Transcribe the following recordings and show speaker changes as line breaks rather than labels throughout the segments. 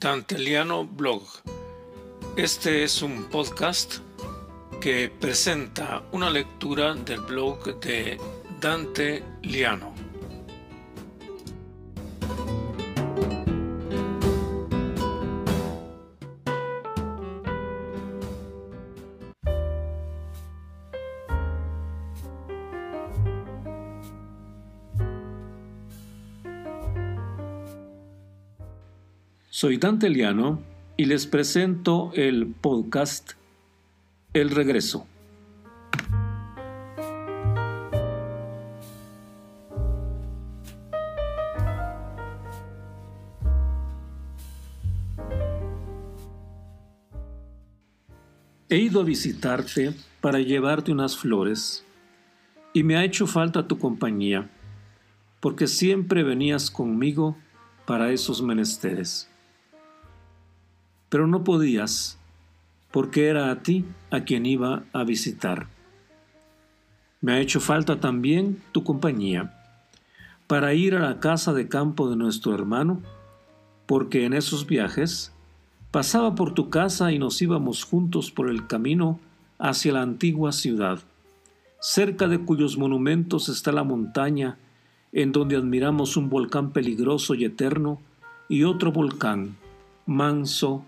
Danteliano Blog. Este es un podcast que presenta una lectura del blog de Dante Liano. Soy Dante Liano y les presento el podcast El Regreso. He ido a visitarte para llevarte unas flores y me ha hecho falta tu compañía, porque siempre venías conmigo para esos menesteres pero no podías, porque era a ti a quien iba a visitar. Me ha hecho falta también tu compañía, para ir a la casa de campo de nuestro hermano, porque en esos viajes pasaba por tu casa y nos íbamos juntos por el camino hacia la antigua ciudad, cerca de cuyos monumentos está la montaña en donde admiramos un volcán peligroso y eterno y otro volcán, manso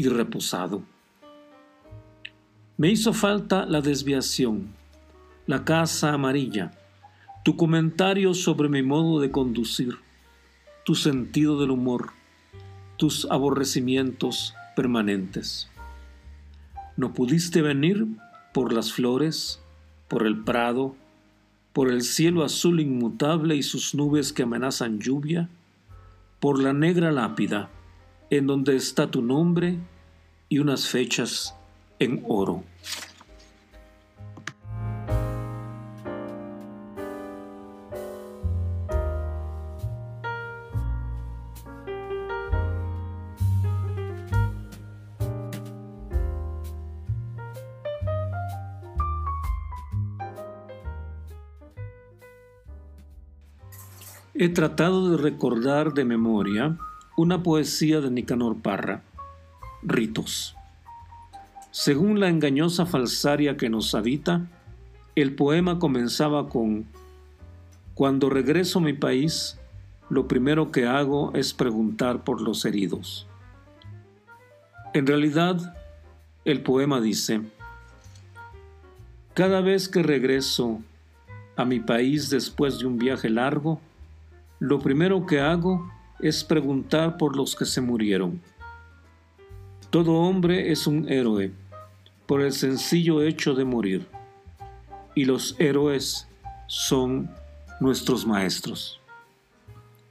y reposado. Me hizo falta la desviación, la casa amarilla, tu comentario sobre mi modo de conducir, tu sentido del humor, tus aborrecimientos permanentes. No pudiste venir por las flores, por el prado, por el cielo azul inmutable y sus nubes que amenazan lluvia, por la negra lápida, en donde está tu nombre y unas fechas en oro. He tratado de recordar de memoria una poesía de Nicanor Parra ritos. Según la engañosa falsaria que nos habita, el poema comenzaba con Cuando regreso a mi país, lo primero que hago es preguntar por los heridos. En realidad, el poema dice, Cada vez que regreso a mi país después de un viaje largo, lo primero que hago es preguntar por los que se murieron. Todo hombre es un héroe por el sencillo hecho de morir, y los héroes son nuestros maestros.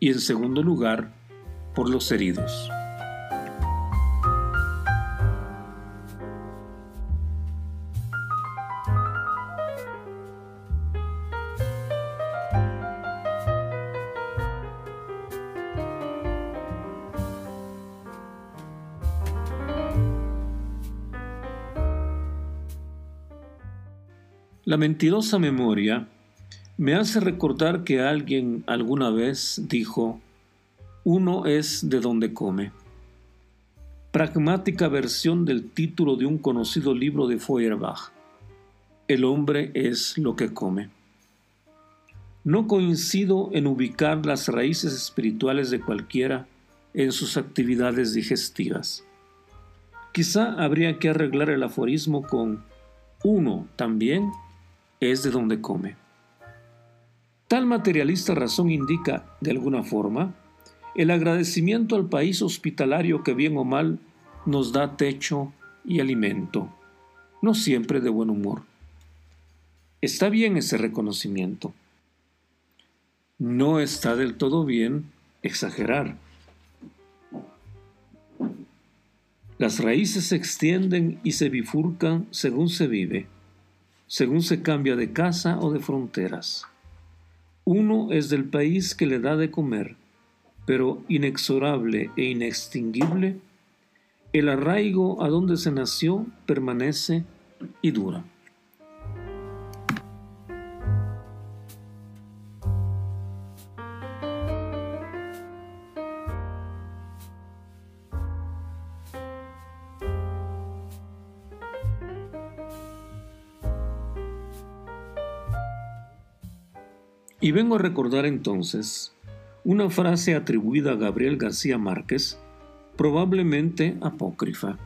Y en segundo lugar, por los heridos. La mentirosa memoria me hace recordar que alguien alguna vez dijo, uno es de donde come. Pragmática versión del título de un conocido libro de Feuerbach. El hombre es lo que come. No coincido en ubicar las raíces espirituales de cualquiera en sus actividades digestivas. Quizá habría que arreglar el aforismo con uno también es de donde come. Tal materialista razón indica, de alguna forma, el agradecimiento al país hospitalario que bien o mal nos da techo y alimento, no siempre de buen humor. Está bien ese reconocimiento. No está del todo bien exagerar. Las raíces se extienden y se bifurcan según se vive según se cambia de casa o de fronteras. Uno es del país que le da de comer, pero inexorable e inextinguible, el arraigo a donde se nació permanece y dura. Y vengo a recordar entonces una frase atribuida a Gabriel García Márquez, probablemente apócrifa.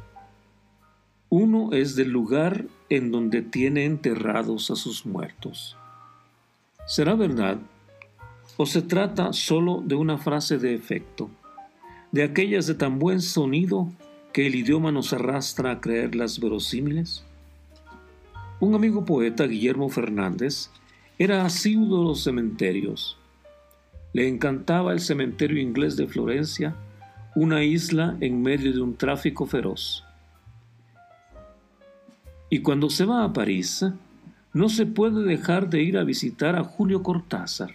Uno es del lugar en donde tiene enterrados a sus muertos. ¿Será verdad? ¿O se trata solo de una frase de efecto? De aquellas de tan buen sonido que el idioma nos arrastra a creerlas verosímiles? Un amigo poeta, Guillermo Fernández, era asiduo de los cementerios. Le encantaba el cementerio inglés de Florencia, una isla en medio de un tráfico feroz. Y cuando se va a París, no se puede dejar de ir a visitar a Julio Cortázar,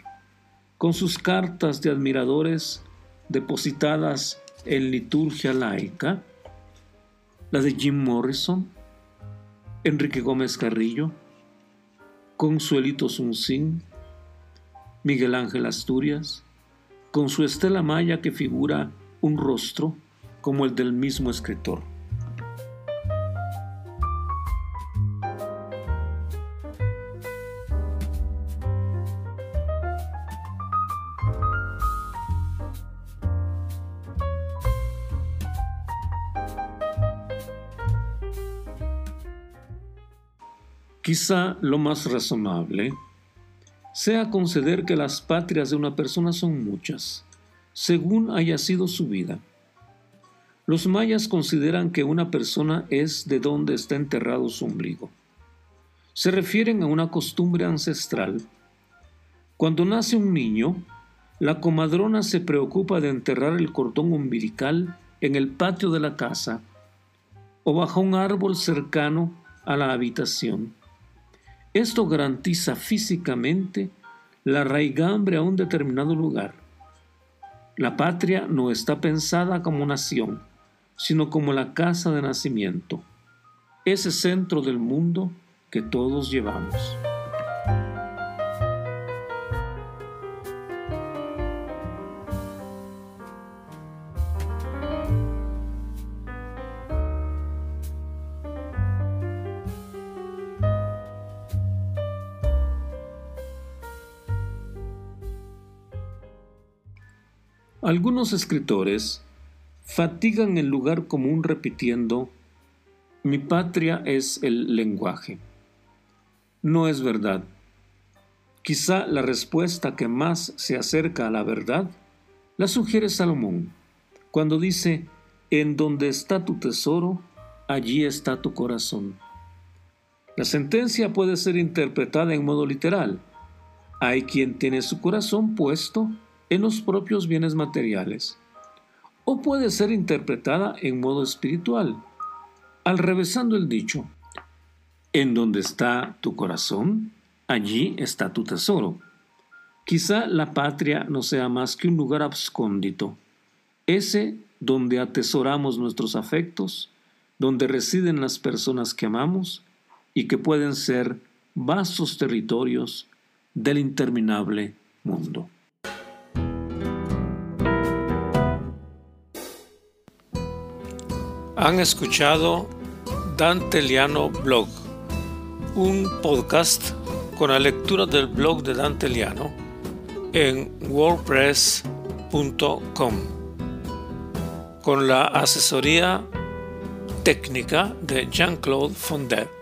con sus cartas de admiradores depositadas en liturgia laica, la de Jim Morrison, Enrique Gómez Carrillo, Consuelito Suncín, Miguel Ángel Asturias, con su estela maya que figura un rostro como el del mismo escritor. Quizá lo más razonable sea conceder que las patrias de una persona son muchas, según haya sido su vida. Los mayas consideran que una persona es de donde está enterrado su ombligo. Se refieren a una costumbre ancestral. Cuando nace un niño, la comadrona se preocupa de enterrar el cordón umbilical en el patio de la casa o bajo un árbol cercano a la habitación. Esto garantiza físicamente la raigambre a un determinado lugar. La patria no está pensada como nación, sino como la casa de nacimiento, ese centro del mundo que todos llevamos. Algunos escritores fatigan el lugar común repitiendo, mi patria es el lenguaje. No es verdad. Quizá la respuesta que más se acerca a la verdad la sugiere Salomón, cuando dice, en donde está tu tesoro, allí está tu corazón. La sentencia puede ser interpretada en modo literal. Hay quien tiene su corazón puesto en los propios bienes materiales, o puede ser interpretada en modo espiritual, al revesando el dicho, en donde está tu corazón, allí está tu tesoro. Quizá la patria no sea más que un lugar abscóndito, ese donde atesoramos nuestros afectos, donde residen las personas que amamos y que pueden ser vastos territorios del interminable mundo. Han escuchado Dante Liano Blog, un podcast con la lectura del blog de Dante Liano en wordpress.com, con la asesoría técnica de Jean-Claude Fondet.